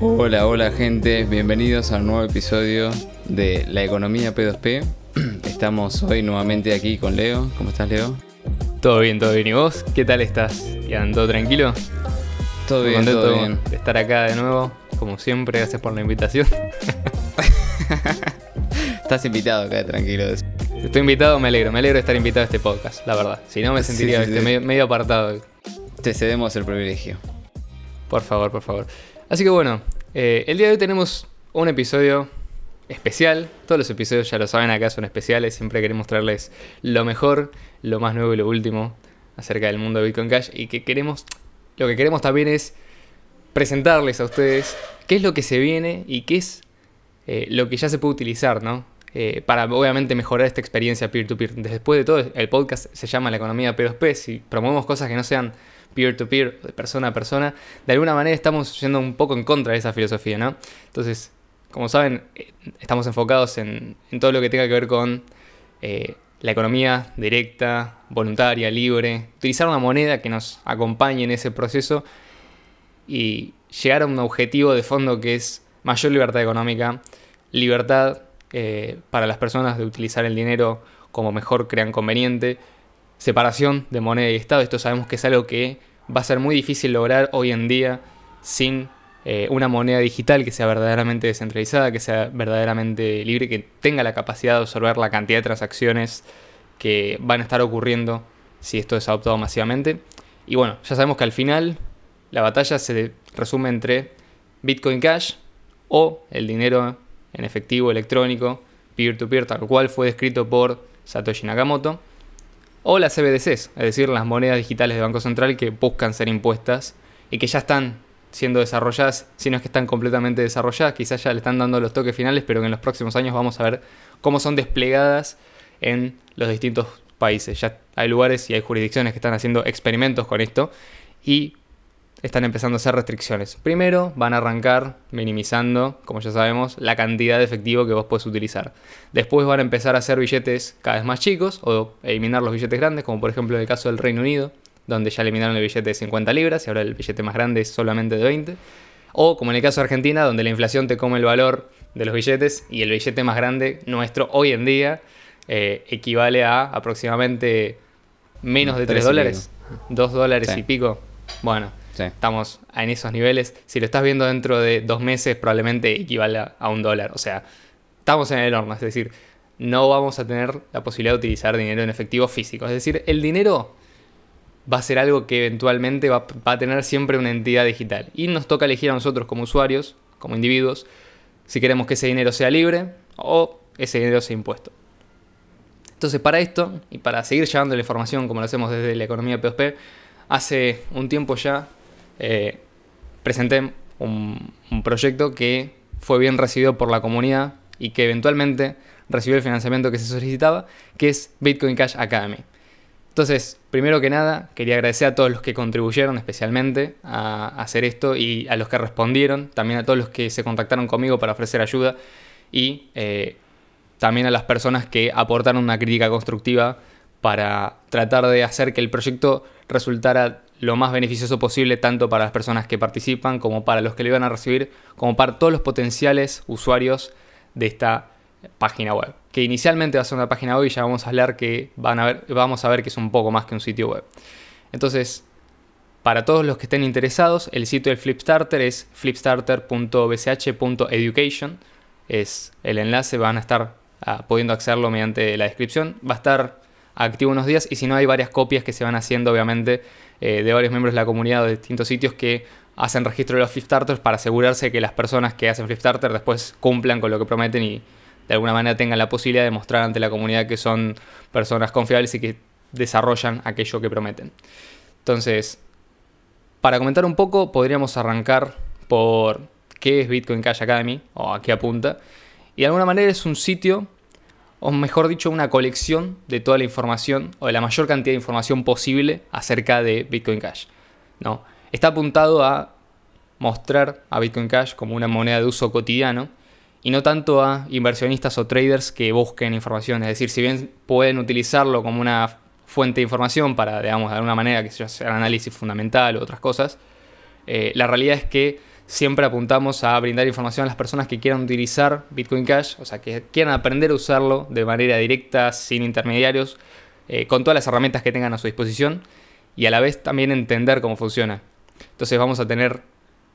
Hola, hola gente, bienvenidos a un nuevo episodio de La Economía P2P. Estamos hoy nuevamente aquí con Leo. ¿Cómo estás, Leo? Todo bien, todo bien. ¿Y vos? ¿Qué tal estás? ¿Y todo tranquilo? Todo bien, todo bien. de estar acá de nuevo, como siempre. Gracias por la invitación. Estás invitado acá, tranquilo. Estoy invitado, me alegro. Me alegro de estar invitado a este podcast, la verdad. Si no, me sentiría Medio, apartado. Te cedemos el privilegio. Por favor, por favor. Así que bueno, eh, el día de hoy tenemos un episodio especial. Todos los episodios, ya lo saben, acá son especiales. Siempre queremos traerles lo mejor, lo más nuevo y lo último acerca del mundo de Bitcoin Cash. Y que queremos, lo que queremos también es presentarles a ustedes qué es lo que se viene y qué es eh, lo que ya se puede utilizar, ¿no? Eh, para obviamente mejorar esta experiencia peer-to-peer. Después de todo, el podcast se llama La economía P2P. Si promovemos cosas que no sean peer-to-peer, de persona a persona, de alguna manera estamos yendo un poco en contra de esa filosofía, ¿no? Entonces, como saben, eh, estamos enfocados en, todo lo que tenga que ver con eh, la economía directa, voluntaria, libre, utilizar una moneda que nos acompañe en ese proceso y llegar a un objetivo de fondo que es mayor libertad económica, libertad eh, para las personas de utilizar el dinero como mejor crean conveniente, separación de moneda y Estado. Esto sabemos que es algo que va a ser muy difícil lograr hoy en día sin eh, una moneda digital que sea verdaderamente descentralizada, que sea verdaderamente libre, que tenga la capacidad de absorber la cantidad de transacciones que van a estar ocurriendo si esto es adoptado masivamente. Y bueno, ya sabemos que al final la batalla se resume entre Bitcoin Cash o el dinero en efectivo electrónico, peer-to-peer, tal cual fue descrito por Satoshi Nakamoto, o las CBDCs, es decir, las monedas digitales de Banco Central que buscan ser impuestas y que ya están siendo desarrolladas, si no es que están completamente desarrolladas, quizás ya le están dando los toques finales, pero que en los próximos años vamos a ver cómo son desplegadas en los distintos países. Ya hay lugares y hay jurisdicciones que están haciendo experimentos con esto y están empezando a hacer restricciones. Primero van a arrancar minimizando, como ya sabemos, la cantidad de efectivo que vos puedes utilizar. Después van a empezar a hacer billetes cada vez más chicos o eliminar los billetes grandes, como por ejemplo en el caso del Reino Unido, donde ya eliminaron el billete de 50 libras y ahora el billete más grande es solamente de 20. O como en el caso de Argentina, donde la inflación te come el valor de los billetes y el billete más grande nuestro hoy en día eh, equivale a aproximadamente menos de 3 dólares, 2 dólares y pico. Bueno, Estamos en esos niveles. Si lo estás viendo dentro de dos meses, probablemente equivale a un dólar. O sea, estamos en el horno. Es decir, no vamos a tener la posibilidad de utilizar dinero en efectivo físico. Es decir, el dinero va a ser algo que eventualmente va, a tener siempre una entidad digital. Y nos toca elegir a nosotros como usuarios, como individuos, si queremos que ese dinero sea libre o ese dinero sea impuesto. Entonces, para esto, y para seguir llevando la información como lo hacemos desde la economía P2P, hace un tiempo ya eh, presenté un, proyecto que fue bien recibido por la comunidad y que eventualmente recibió el financiamiento que se solicitaba, que es Bitcoin Cash Academy. Entonces, primero que nada, quería agradecer a todos los que contribuyeron especialmente a hacer esto y a los que respondieron, también a todos los que se contactaron conmigo para ofrecer ayuda y eh, también a las personas que aportaron una crítica constructiva para tratar de hacer que el proyecto resultara lo más beneficioso posible tanto para las personas que participan como para los que lo iban a recibir, como para todos los potenciales usuarios de esta página web. Que inicialmente va a ser una página web y ya vamos a hablar que van a ver, vamos a ver que es un poco más que un sitio web. Entonces, para todos los que estén interesados, el sitio del Flipstarter es flipstarter.bch.education. Es el enlace, van a estar ah, pudiendo accederlo mediante la descripción. Va a estar activo unos días y si no hay varias copias que se van haciendo obviamente eh, de varios miembros de la comunidad de distintos sitios que hacen registro de los Flipstarters para asegurarse que las personas que hacen Flipstarter después cumplan con lo que prometen y de alguna manera tengan la posibilidad de mostrar ante la comunidad que son personas confiables y que desarrollan aquello que prometen. Entonces, para comentar un poco, podríamos arrancar por qué es Bitcoin Cash Academy o a qué apunta. Y de alguna manera es un sitio o mejor dicho, una colección de toda la información o de la mayor cantidad de información posible acerca de Bitcoin Cash. ¿no? Está apuntado a mostrar a Bitcoin Cash como una moneda de uso cotidiano y no tanto a inversionistas o traders que busquen información. Es decir, si bien pueden utilizarlo como una fuente de información para, digamos, de alguna manera que sea análisis fundamental u otras cosas, eh, la realidad es que siempre apuntamos a brindar información a las personas que quieran utilizar Bitcoin Cash, o sea, que quieran aprender a usarlo de manera directa, sin intermediarios, eh, con todas las herramientas que tengan a su disposición y a la vez también entender cómo funciona. Entonces vamos a tener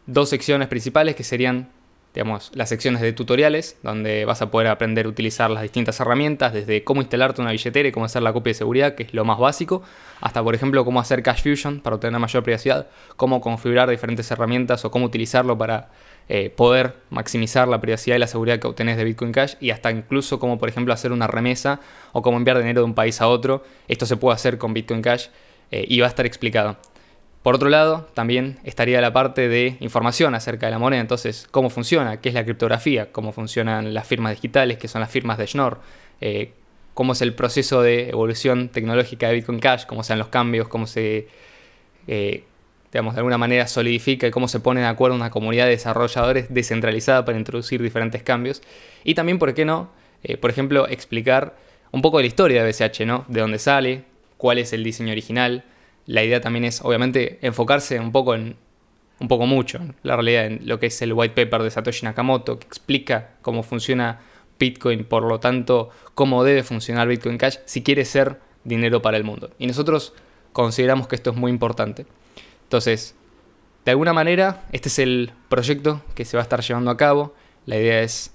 dos secciones principales que serían digamos, las secciones de tutoriales, donde vas a poder aprender a utilizar las distintas herramientas, desde cómo instalarte una billetera y cómo hacer la copia de seguridad, que es lo más básico, hasta, por ejemplo, cómo hacer Cash Fusion para obtener mayor privacidad, cómo configurar diferentes herramientas o cómo utilizarlo para eh, poder maximizar la privacidad y la seguridad que obtenés de Bitcoin Cash, y hasta incluso cómo, por ejemplo, hacer una remesa o cómo enviar dinero de un país a otro. Esto se puede hacer con Bitcoin Cash eh, y va a estar explicado. Por otro lado, también estaría la parte de información acerca de la moneda, entonces, cómo funciona, qué es la criptografía, cómo funcionan las firmas digitales, qué son las firmas de Schnorr, eh, cómo es el proceso de evolución tecnológica de Bitcoin Cash, cómo sean los cambios, cómo se, eh, digamos, de alguna manera solidifica y cómo se pone de acuerdo una comunidad de desarrolladores descentralizada para introducir diferentes cambios. Y también, ¿por qué no? Eh, por ejemplo, explicar un poco de la historia de BCH, ¿no? De dónde sale, cuál es el diseño original, la idea también es, obviamente, enfocarse un poco en, un poco mucho, la realidad, en lo que es el white paper de Satoshi Nakamoto, que explica cómo funciona Bitcoin, por lo tanto, cómo debe funcionar Bitcoin Cash si quiere ser dinero para el mundo. Y nosotros consideramos que esto es muy importante. Entonces, de alguna manera, este es el proyecto que se va a estar llevando a cabo. La idea es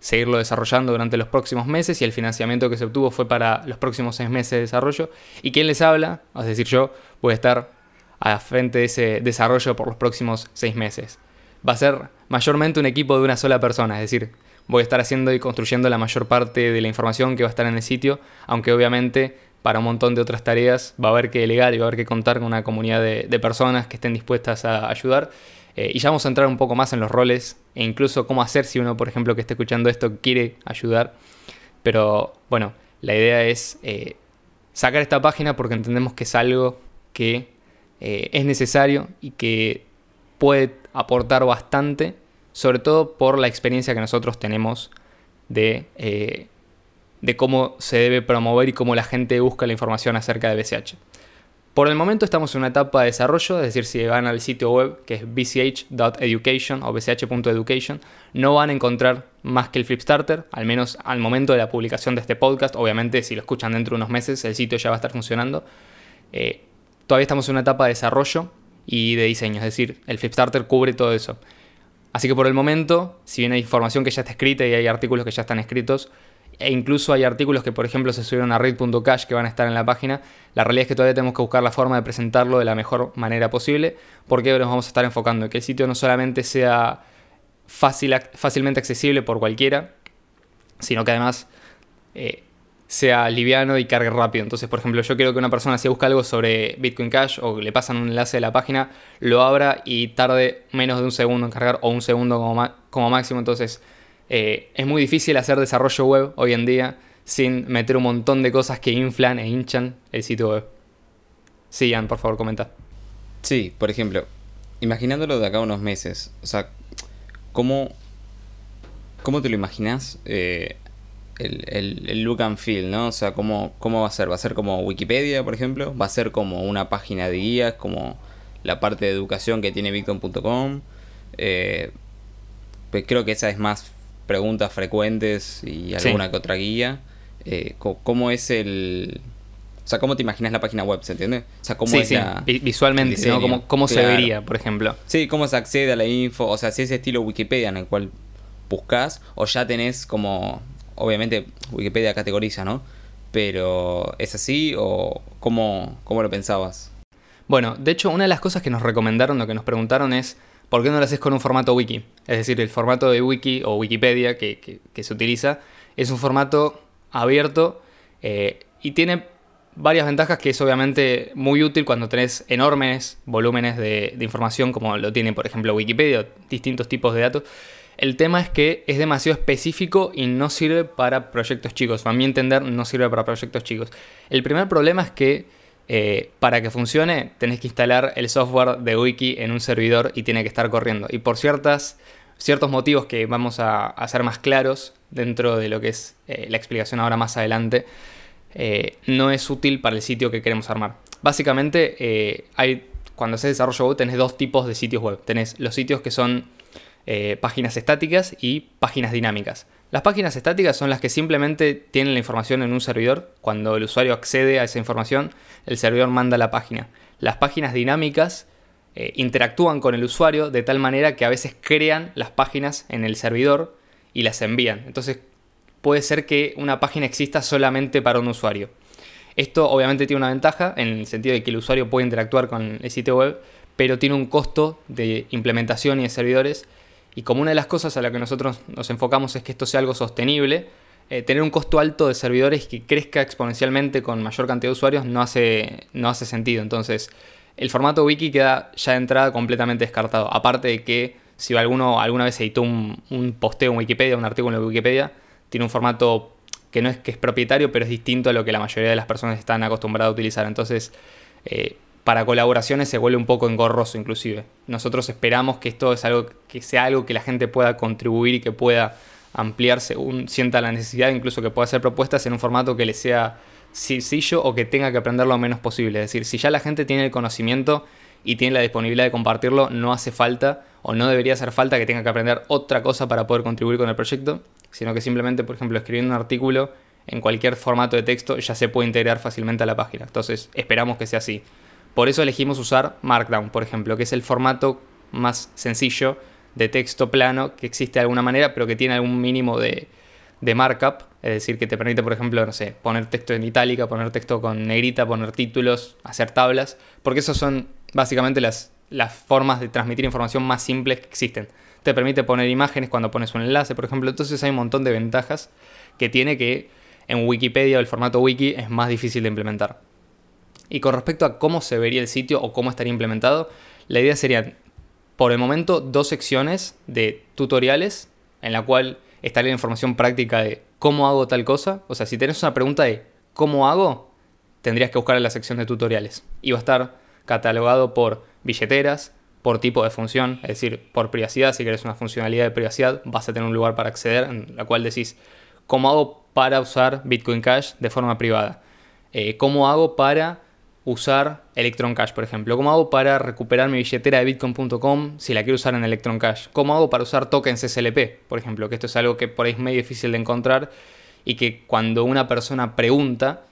seguirlo desarrollando durante los próximos meses y el financiamiento que se obtuvo fue para los próximos seis meses de desarrollo. ¿Y quién les habla? Es decir, yo voy a estar a frente de ese desarrollo por los próximos seis meses. Va a ser mayormente un equipo de una sola persona, es decir, voy a estar haciendo y construyendo la mayor parte de la información que va a estar en el sitio, aunque obviamente para un montón de otras tareas va a haber que delegar y va a haber que contar con una comunidad de personas que estén dispuestas a ayudar eh, y ya vamos a entrar un poco más en los roles e incluso cómo hacer si uno, por ejemplo, que esté escuchando esto quiere ayudar. Pero bueno, la idea es eh, sacar esta página porque entendemos que es algo que eh, es necesario y que puede aportar bastante, sobre todo por la experiencia que nosotros tenemos de, de cómo se debe promover y cómo la gente busca la información acerca de BCH. Por el momento estamos en una etapa de desarrollo, es decir, si van al sitio web que es bch.education o bch.education, no van a encontrar más que el Flipstarter, al menos al momento de la publicación de este podcast. Obviamente, si lo escuchan dentro de unos meses, el sitio ya va a estar funcionando. Eh, todavía estamos en una etapa de desarrollo y de diseño, es decir, el Flipstarter cubre todo eso. Así que por el momento, si bien hay información que ya está escrita y hay artículos que ya están escritos, e incluso hay artículos que, por ejemplo, se subieron a read.cash que van a estar en la página. La realidad es que todavía tenemos que buscar la forma de presentarlo de la mejor manera posible, porque nos vamos a estar enfocando en que el sitio no solamente sea fácil, fácilmente accesible por cualquiera, sino que además eh, sea liviano y cargue rápido. Entonces, por ejemplo, yo quiero que una persona si busca algo sobre Bitcoin Cash o le pasan un enlace de la página, lo abra y tarde menos de un segundo en cargar o un segundo como, como máximo. Entonces, eh, es muy difícil hacer desarrollo web hoy en día sin meter un montón de cosas que inflan e hinchan el sitio web. Sí, Ian, por favor, comenta. Sí, por ejemplo, imaginándolo de acá a unos meses, o sea, ¿cómo, cómo te lo imaginas eh, el, look and feel, ¿no? O sea, ¿cómo, ¿cómo va a ser? ¿Va a ser como Wikipedia, por ejemplo? ¿Va a ser como una página de guías, como la parte de educación que tiene Victon.com? Eh, pues creo que esa es más preguntas frecuentes y alguna que otra guía. Eh, ¿Cómo es el...? O sea, ¿cómo te imaginas la página web? ¿Se entiende? O sea, ¿cómo es Visualmente, ¿no? ¿Cómo, se vería, por ejemplo? Sí, ¿cómo se accede a la info? O sea, si es estilo Wikipedia en el cual buscas, o ya tenés como... Obviamente, Wikipedia categoriza, ¿no? Pero, ¿es así o cómo, cómo lo pensabas? Bueno, de hecho, una de las cosas que nos recomendaron, lo que nos preguntaron es ¿por qué no lo haces con un formato wiki? Es decir, el formato de wiki o Wikipedia que, se utiliza es un formato abierto eh, y tiene varias ventajas que es obviamente muy útil cuando tenés enormes volúmenes de, información como lo tiene por ejemplo Wikipedia, distintos tipos de datos. El tema es que es demasiado específico y no sirve para proyectos chicos. A mi entender, no sirve para proyectos chicos. El primer problema es que eh, para que funcione tenés que instalar el software de Wiki en un servidor y tiene que estar corriendo. Y por ciertas, ciertos motivos que vamos a hacer más claros dentro de lo que es eh, la explicación ahora más adelante, eh, no es útil para el sitio que queremos armar. Básicamente hay cuando haces desarrollo web tenés dos tipos de sitios web. Tenés los sitios que son páginas estáticas y páginas dinámicas. Las páginas estáticas son las que simplemente tienen la información en un servidor. Cuando el usuario accede a esa información, el servidor manda la página. Las páginas dinámicas eh, interactúan con el usuario de tal manera que a veces crean las páginas en el servidor y las envían. Entonces puede ser que una página exista solamente para un usuario. Esto obviamente tiene una ventaja en el sentido de que el usuario puede interactuar con el sitio web, pero tiene un costo de implementación y de servidores y como una de las cosas a la que nosotros nos enfocamos es que esto sea algo sostenible, eh, tener un costo alto de servidores que crezca exponencialmente con mayor cantidad de usuarios no hace, no hace sentido. Entonces, el formato wiki queda ya de entrada completamente descartado. Aparte de que si alguno alguna vez editó un, un posteo en Wikipedia, un artículo en Wikipedia, tiene un formato que no es que es propietario, pero es distinto a lo que la mayoría de las personas están acostumbradas a utilizar. Entonces, eh, para colaboraciones se vuelve un poco engorroso inclusive. Nosotros esperamos que esto es algo que sea algo que la gente pueda contribuir y que pueda ampliar según sienta la necesidad, incluso que pueda hacer propuestas en un formato que le sea sencillo o que tenga que aprender lo menos posible. Es decir, si ya la gente tiene el conocimiento y tiene la disponibilidad de compartirlo, no hace falta o no debería hacer falta que tenga que aprender otra cosa para poder contribuir con el proyecto, sino que simplemente, por ejemplo, escribiendo un artículo en cualquier formato de texto ya se puede integrar fácilmente a la página. Entonces, esperamos que sea así. Por eso elegimos usar Markdown, por ejemplo, que es el formato más sencillo de texto plano que existe de alguna manera, pero que tiene algún mínimo de, markup, es decir, que te permite, por ejemplo, no sé, poner texto en itálica, poner texto con negrita, poner títulos, hacer tablas, porque esas son básicamente las, las formas de transmitir información más simples que existen. Te permite poner imágenes cuando pones un enlace, por ejemplo, entonces hay un montón de ventajas que tiene que en Wikipedia o el formato wiki es más difícil de implementar. Y con respecto a cómo se vería el sitio o cómo estaría implementado, la idea sería, por el momento, dos secciones de tutoriales en la cual estaría la información práctica de cómo hago tal cosa. O sea, si tenés una pregunta de cómo hago, tendrías que buscar en la sección de tutoriales. Y va a estar catalogado por billeteras, por tipo de función, es decir, por privacidad. Si querés una funcionalidad de privacidad, vas a tener un lugar para acceder en la cual decís cómo hago para usar Bitcoin Cash de forma privada. Eh, cómo hago para usar Electron Cash, por ejemplo. ¿Cómo hago para recuperar mi billetera de bitcoin.com si la quiero usar en Electron Cash? ¿Cómo hago para usar tokens SLP, por ejemplo? Que esto es algo que por ahí es medio difícil de encontrar y que cuando una persona pregunta,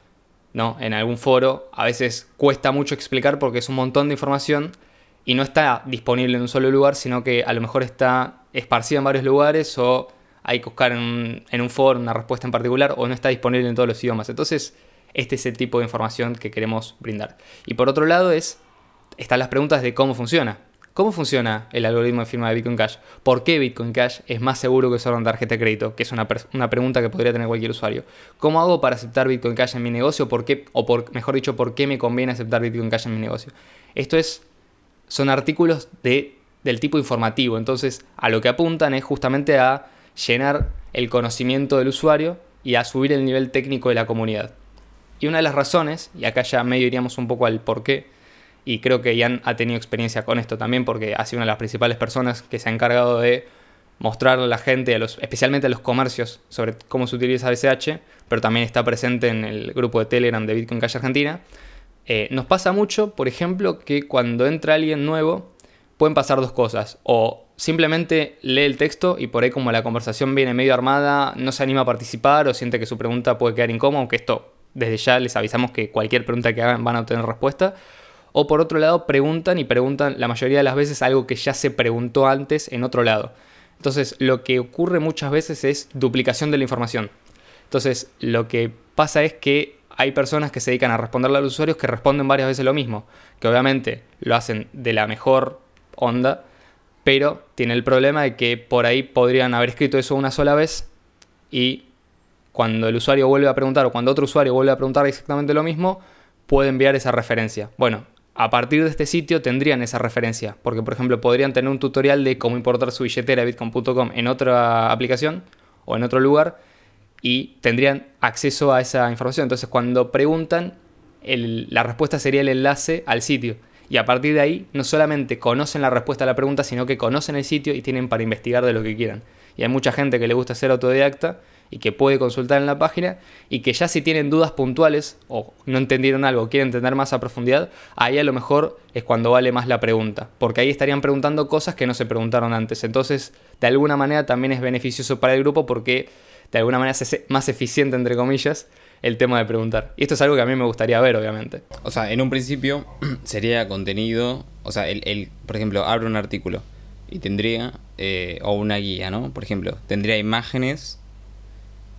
¿no? En algún foro, a veces cuesta mucho explicar porque es un montón de información y no está disponible en un solo lugar, sino que a lo mejor está esparcida en varios lugares o hay que buscar en en un foro una respuesta en particular o no está disponible en todos los idiomas. Entonces, este es el tipo de información que queremos brindar. Y por otro lado es, están las preguntas de cómo funciona. ¿Cómo funciona el algoritmo de firma de Bitcoin Cash? ¿Por qué Bitcoin Cash es más seguro que usar una tarjeta de crédito? Que es una, pregunta que podría tener cualquier usuario. ¿Cómo hago para aceptar Bitcoin Cash en mi negocio? ¿Por qué, o por, mejor dicho, ¿por qué me conviene aceptar Bitcoin Cash en mi negocio? Esto es, son artículos de, del tipo informativo. Entonces, a lo que apuntan es justamente a llenar el conocimiento del usuario y a subir el nivel técnico de la comunidad. Y una de las razones, y acá ya medio iríamos un poco al por qué, y creo que Ian ha tenido experiencia con esto también porque ha sido una de las principales personas que se ha encargado de mostrar a la gente, a los, especialmente a los comercios, sobre cómo se utiliza BCH, pero también está presente en el grupo de Telegram de Bitcoin Cash Argentina. Eh, nos pasa mucho, por ejemplo, que cuando entra alguien nuevo, pueden pasar dos cosas. O simplemente lee el texto y por ahí como la conversación viene medio armada, no se anima a participar o siente que su pregunta puede quedar incómoda, aunque esto desde ya les avisamos que cualquier pregunta que hagan van a obtener respuesta. O por otro lado, preguntan y preguntan la mayoría de las veces algo que ya se preguntó antes en otro lado. Entonces, lo que ocurre muchas veces es duplicación de la información. Entonces, lo que pasa es que hay personas que se dedican a responderle a los usuarios que responden varias veces lo mismo, que obviamente lo hacen de la mejor onda, pero tiene el problema de que por ahí podrían haber escrito eso una sola vez y cuando el usuario vuelve a preguntar o cuando otro usuario vuelve a preguntar exactamente lo mismo, puede enviar esa referencia. Bueno, a partir de este sitio tendrían esa referencia, porque por ejemplo podrían tener un tutorial de cómo importar su billetera bitcoin.com en otra aplicación o en otro lugar y tendrían acceso a esa información. Entonces cuando preguntan, la respuesta sería el enlace al sitio. Y a partir de ahí, no solamente conocen la respuesta a la pregunta, sino que conocen el sitio y tienen para investigar de lo que quieran. Y hay mucha gente que le gusta ser autodidacta y que puede consultar en la página y que ya si tienen dudas puntuales o no entendieron algo, quieren entender más a profundidad, ahí a lo mejor es cuando vale más la pregunta, porque ahí estarían preguntando cosas que no se preguntaron antes. Entonces, de alguna manera también es beneficioso para el grupo porque de alguna manera es más eficiente, entre comillas, el tema de preguntar. Y esto es algo que a mí me gustaría ver, obviamente. O sea, en un principio sería contenido, o sea, el, por ejemplo, abro un artículo y tendría, eh, o una guía, ¿no? Por ejemplo, tendría imágenes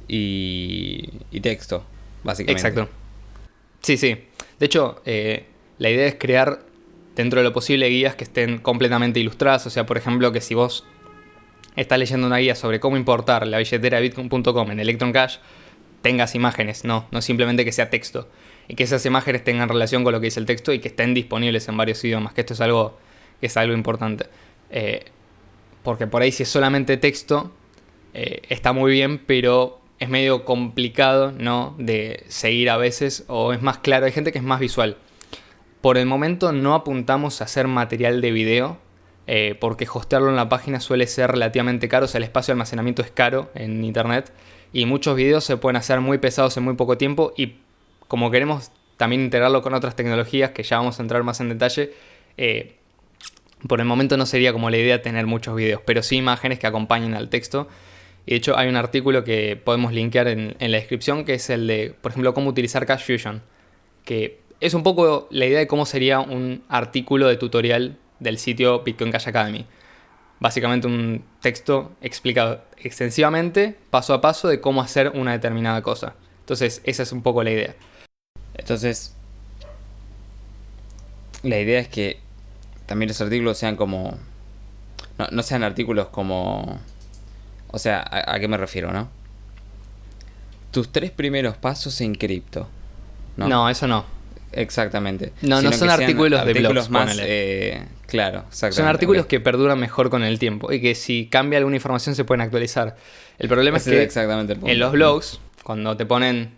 y, y texto, básicamente. Exacto. Sí, sí. De hecho, eh, la idea es crear dentro de lo posible guías que estén completamente ilustradas. O sea, por ejemplo, que si vos estás leyendo una guía sobre cómo importar la billetera bitcoin.com en Electron Cash, tengas imágenes, no, no simplemente que sea texto. Y que esas imágenes tengan relación con lo que dice el texto y que estén disponibles en varios idiomas, que esto es algo, que es algo importante. Eh, porque por ahí si es solamente texto, eh, está muy bien, pero es medio complicado, ¿no? De seguir a veces, o es más claro, hay gente que es más visual. Por el momento no apuntamos a hacer material de video, eh, porque hostearlo en la página suele ser relativamente caro, o sea, el espacio de almacenamiento es caro en internet, y muchos videos se pueden hacer muy pesados en muy poco tiempo, y como queremos también integrarlo con otras tecnologías, que ya vamos a entrar más en detalle, eh, por el momento no sería como la idea tener muchos videos, pero sí imágenes que acompañen al texto de hecho hay un artículo que podemos linkear en, la descripción que es el de, por ejemplo, cómo utilizar Cash Fusion. Que es un poco la idea de cómo sería un artículo de tutorial del sitio Bitcoin Cash Academy. Básicamente un texto explicado extensivamente, paso a paso, de cómo hacer una determinada cosa. Entonces, esa es un poco la idea. Entonces, la idea es que también los artículos sean como... no sean artículos como o sea, ¿a, qué me refiero, no? Tus tres primeros pasos en cripto. No, eso no. Exactamente. No, no son artículos de blogs, más. Eh, claro, exactamente. Son artículos que perduran mejor con el tiempo y que si cambia alguna información se pueden actualizar. El problema es que exactamente en los blogs, cuando te ponen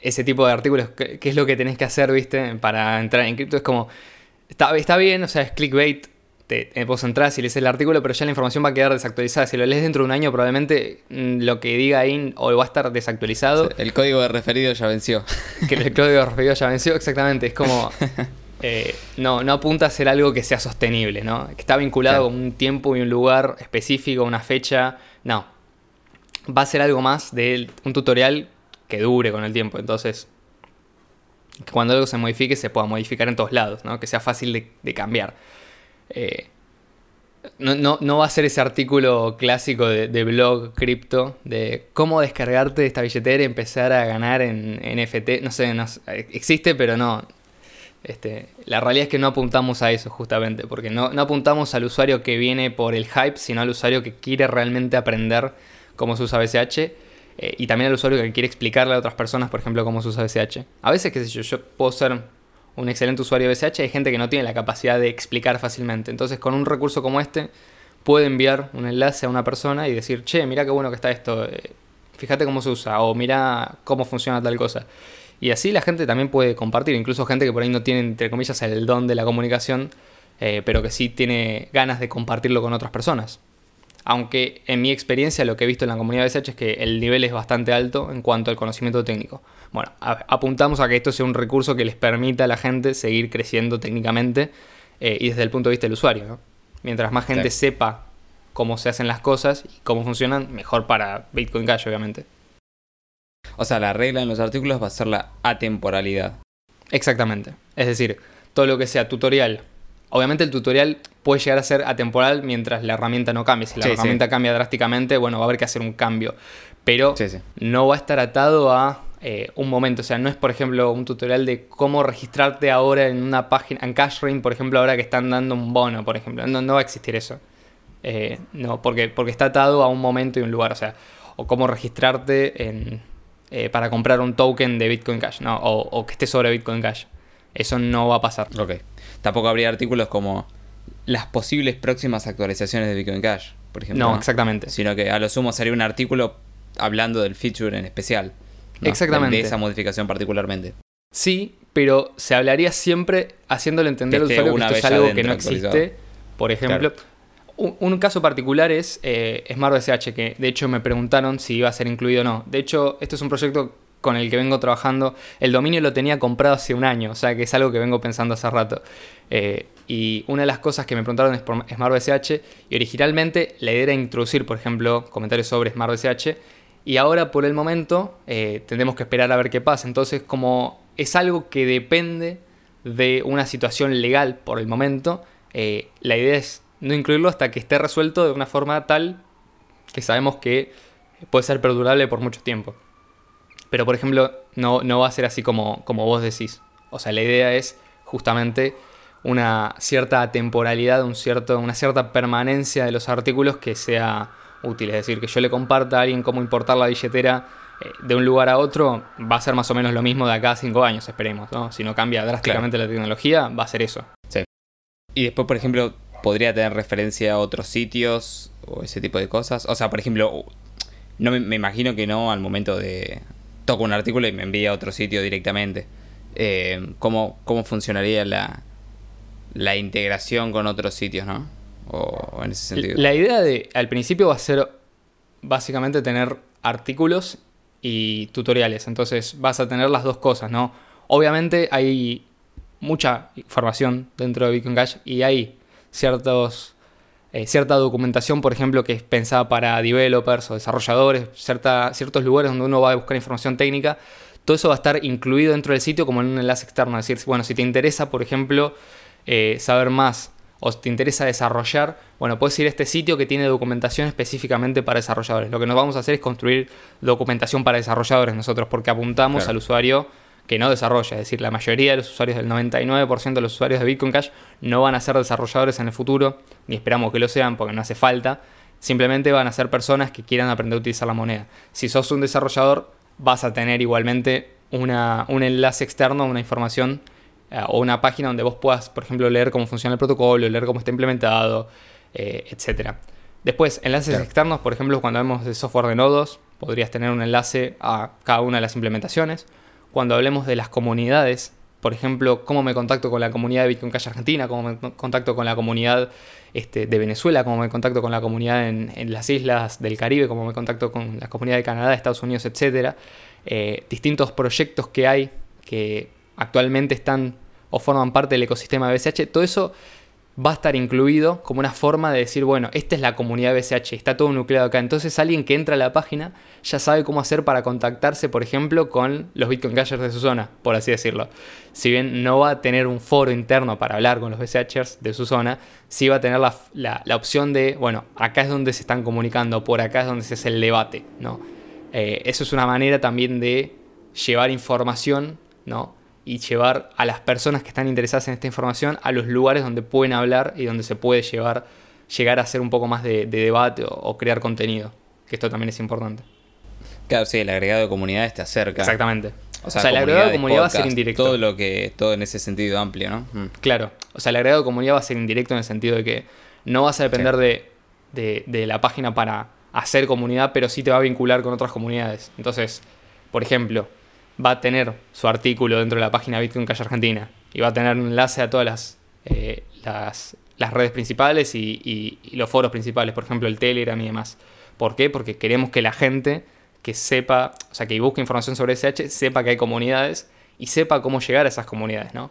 ese tipo de artículos, ¿qué, es lo que tenés que hacer, viste, para entrar en cripto? Es como, está, está bien, o sea, es clickbait, te, eh, vos entras y lees el artículo, pero ya la información va a quedar desactualizada. Si lo lees dentro de un año, probablemente mm, lo que diga ahí o va a estar desactualizado. el código de referido ya venció. Que el código de referido ya venció, exactamente. Es como. Eh, no, no apunta a ser algo que sea sostenible, ¿no? Que está vinculado con un tiempo y un lugar específico, una fecha. No. Va a ser algo más de un tutorial que dure con el tiempo. Entonces, cuando algo se modifique, se pueda modificar en todos lados, ¿no? Que sea fácil de cambiar. Eh, no, va a ser ese artículo clásico de, blog cripto de cómo descargarte esta billetera y empezar a ganar en, NFT. No sé, existe, pero no. Este, la realidad es que no apuntamos a eso justamente, porque no, apuntamos al usuario que viene por el hype, sino al usuario que quiere realmente aprender cómo se usa BCH eh, y también al usuario que quiere explicarle a otras personas, por ejemplo, cómo se usa BCH. A veces, qué sé yo, yo puedo ser un excelente usuario de BCH, hay gente que no tiene la capacidad de explicar fácilmente. Entonces, con un recurso como este, puede enviar un enlace a una persona y decir, che, mira qué bueno que está esto, eh, fíjate cómo se usa, o mira cómo funciona tal cosa. Y así la gente también puede compartir, incluso gente que por ahí no tiene, entre comillas, el don de la comunicación, eh, pero que sí tiene ganas de compartirlo con otras personas. Aunque en mi experiencia lo que he visto en la comunidad de BCH es que el nivel es bastante alto en cuanto al conocimiento técnico. Bueno, apuntamos a que esto sea un recurso que les permita a la gente seguir creciendo técnicamente eh, y desde el punto de vista del usuario. Mientras más gente sepa cómo se hacen las cosas y cómo funcionan, mejor para Bitcoin Cash, obviamente. O sea, la regla en los artículos va a ser la atemporalidad. Exactamente. Es decir, todo lo que sea tutorial. Obviamente el tutorial puede llegar a ser atemporal mientras la herramienta no cambie. Si la herramienta cambia drásticamente, bueno, va a haber que hacer un cambio. Pero no va a estar atado a eh, un momento. O sea, no es, por ejemplo, un tutorial de cómo registrarte ahora en una página, en CashRain, por ejemplo, ahora que están dando un bono, por ejemplo. No, va a existir eso. Eh, no, porque, porque está atado a un momento y un lugar. O sea, o cómo registrarte en, eh, para comprar un token de Bitcoin Cash, ¿no? O, que esté sobre Bitcoin Cash. Eso no va a pasar. Ok. Tampoco habría artículos como las posibles próximas actualizaciones de Bitcoin Cash, por ejemplo. No, exactamente. Sino que a lo sumo sería un artículo hablando del feature en especial. Exactamente. De esa modificación particularmente. Sí, pero se hablaría siempre haciéndole entender al usuario que esto es algo que no existe. Por ejemplo, un, un caso particular es eh, Smart BSH, que de hecho me preguntaron si iba a ser incluido o no. De hecho, este es un proyecto con el que vengo trabajando. El dominio lo tenía comprado hace un año, o sea que es algo que vengo pensando hace rato. Eh, y una de las cosas que me preguntaron es por Smart BSH, y originalmente la idea era introducir, por ejemplo, comentarios sobre Smart BSH, y ahora por el momento eh, tendremos que esperar a ver qué pasa. Entonces, como es algo que depende de una situación legal por el momento, eh, la idea es no incluirlo hasta que esté resuelto de una forma tal que sabemos que puede ser perdurable por mucho tiempo. Pero, por ejemplo, no, no va a ser así como, como vos decís. O sea, la idea es justamente una cierta temporalidad, un cierto, una cierta permanencia de los artículos que sea útil. Es decir, que yo le comparta a alguien cómo importar la billetera eh, de un lugar a otro, va a ser más o menos lo mismo de acá a cinco años, esperemos. ¿no? Si no cambia drásticamente la tecnología, va a ser eso. Y después, por ejemplo, podría tener referencia a otros sitios o ese tipo de cosas. O sea, por ejemplo, no me, me imagino que no al momento de toco un artículo y me envía a otro sitio directamente. Eh, ¿cómo, ¿Cómo funcionaría la, la integración con otros sitios, no? O, en ese sentido. La idea de al principio va a ser básicamente tener artículos y tutoriales. Entonces vas a tener las dos cosas, ¿no? Obviamente hay mucha información dentro de Bitcoin Cash y hay ciertos, eh, cierta documentación, por ejemplo, que es pensada para developers o desarrolladores, cierta, ciertos lugares donde uno va a buscar información técnica. Todo eso va a estar incluido dentro del sitio como en un enlace externo. Es decir, bueno, si te interesa, por ejemplo, eh, saber más o te interesa desarrollar, bueno, puedes ir a este sitio que tiene documentación específicamente para desarrolladores. Lo que nos vamos a hacer es construir documentación para desarrolladores nosotros, porque apuntamos Claro. al usuario que no desarrolla. Es decir, la mayoría de los usuarios, del 99% de los usuarios de Bitcoin Cash, no van a ser desarrolladores en el futuro, ni esperamos que lo sean porque no hace falta. Simplemente van a ser personas que quieran aprender a utilizar la moneda. Si sos un desarrollador, vas a tener igualmente una- un enlace externo, una información o una página donde vos puedas, por ejemplo, leer cómo funciona el protocolo, leer cómo está implementado, eh, etc. Después, enlaces Claro. externos, por ejemplo, cuando hablemos de software de nodos, podrías tener un enlace a cada una de las implementaciones. Cuando hablemos de las comunidades, por ejemplo, cómo me contacto con la comunidad de Bitcoin Cash Argentina, cómo me contacto con la comunidad este, de Venezuela, cómo me contacto con la comunidad en, en las islas del Caribe, cómo me contacto con la comunidad de Canadá, Estados Unidos, etc. Eh, distintos proyectos que hay que actualmente están o forman parte del ecosistema de BCH, todo eso va a estar incluido como una forma de decir, bueno, esta es la comunidad BCH, está todo nucleado acá. Entonces alguien que entra a la página ya sabe cómo hacer para contactarse, por ejemplo, con los Bitcoin Cashers de su zona, por así decirlo. Si bien no va a tener un foro interno para hablar con los BCHers de su zona, sí va a tener la, la- opción de, bueno, acá es donde se están comunicando, por acá es donde se hace el debate, ¿no? Eh, eso es una manera también de llevar información, ¿no? Y llevar a las personas que están interesadas en esta información a los lugares donde pueden hablar y donde se puede llevar, llegar a hacer un poco más de, de debate o, o crear contenido. Que esto también es importante. Claro, sí, el agregado de comunidades te acerca. Exactamente. O sea, el agregado de comunidad va a ser indirecto. Todo lo que, todo en ese sentido amplio, ¿no? Mm. Claro. O sea, el agregado de comunidad va a ser indirecto en el sentido de que no vas a depender Sí. de, de- de la página para hacer comunidad, pero sí te va a vincular con otras comunidades. Entonces, por ejemplo, va a tener su artículo dentro de la página Bitcoin Cash Argentina y va a tener un enlace a todas las, eh, las, redes principales y los foros principales, por ejemplo, el Telegram y demás. ¿Por qué? Porque queremos que la gente que sepa, o sea, que busque información sobre SH, sepa que hay comunidades y sepa cómo llegar a esas comunidades, ¿no?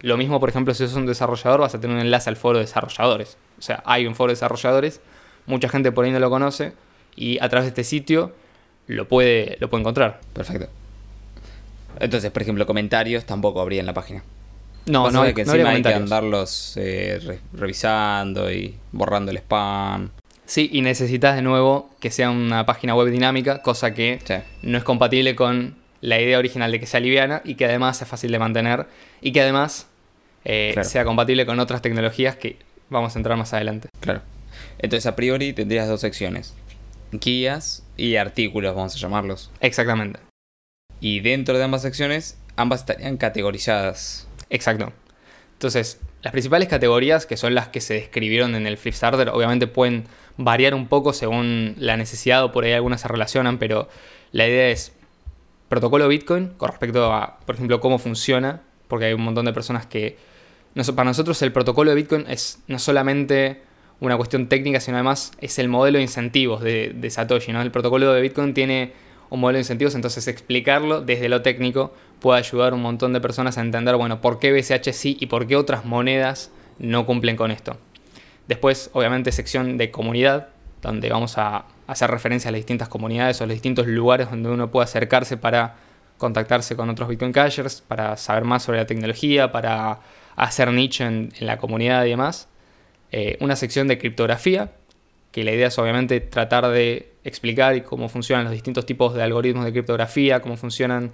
Lo mismo, por ejemplo, si sos un desarrollador, vas a tener un enlace al foro de desarrolladores. O sea, hay un foro de desarrolladores, mucha gente por ahí no lo conoce, y a través de este sitio lo puede, lo puede encontrar. Perfecto. Entonces, por ejemplo, comentarios tampoco habría en la página. No, no, hay, que no habría encima hay que andarlos eh, re- revisando y borrando el spam. Sí, y necesitas de nuevo que sea una página web dinámica, cosa que Sí. no es compatible con la idea original de que sea liviana y que además sea fácil de mantener y que además eh, Claro. sea compatible con otras tecnologías que vamos a entrar más adelante. Claro. Entonces, a priori tendrías dos secciones: guías y artículos, vamos a llamarlos. Exactamente. Y dentro de ambas secciones, ambas estarían categorizadas. Exacto. Entonces, las principales categorías, que son las que se describieron en el Flipstarter, obviamente pueden variar un poco según la necesidad o por ahí algunas se relacionan, pero la idea es protocolo Bitcoin con respecto a, por ejemplo, cómo funciona, porque hay un montón de personas que... para nosotros el protocolo de Bitcoin es no solamente una cuestión técnica, sino además es el modelo de incentivos de, Satoshi. ¿no? El protocolo de Bitcoin tiene un modelo de incentivos, entonces explicarlo desde lo técnico puede ayudar a un montón de personas a entender, bueno, por qué BCH sí y por qué otras monedas no cumplen con esto. Después, obviamente, sección de comunidad, donde vamos a hacer referencia a las distintas comunidades o los distintos lugares donde uno puede acercarse para contactarse con otros Bitcoin Cashers, para saber más sobre la tecnología, para hacer nicho en, la comunidad y demás. Eh, una sección de criptografía, que la idea es obviamente tratar de explicar cómo funcionan los distintos tipos de algoritmos de criptografía, cómo funcionan